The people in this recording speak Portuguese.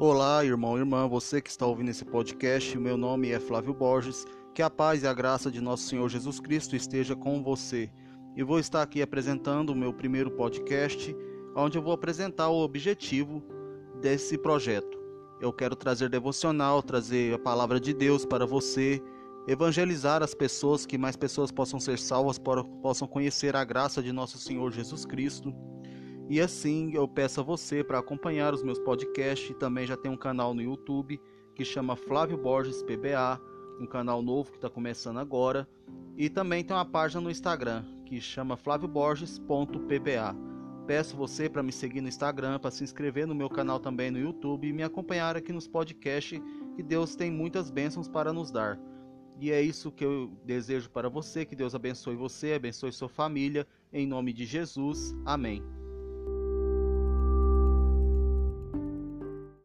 Olá, irmão e irmã, você que está ouvindo esse podcast, meu nome é Flávio Borges. Que a paz e a graça de nosso Senhor Jesus Cristo esteja com você. E vou estar aqui apresentando o meu primeiro podcast, onde eu vou apresentar o objetivo desse projeto. Eu quero trazer devocional, trazer a palavra de Deus para você, evangelizar as pessoas, que mais pessoas possam ser salvas, possam conhecer a graça de nosso Senhor Jesus Cristo. E assim eu peço a você para acompanhar os meus podcasts. Também já tem um canal no YouTube que chama Flávio Borges PBA, um canal novo que está começando agora. E também tem uma página no Instagram que chama flavioborges.pba. Peço você para me seguir no Instagram, para se inscrever no meu canal também no YouTube e me acompanhar aqui nos podcasts, que Deus tem muitas bênçãos para nos dar. E é isso que eu desejo para você, que Deus abençoe você, abençoe sua família, em nome de Jesus. Amém.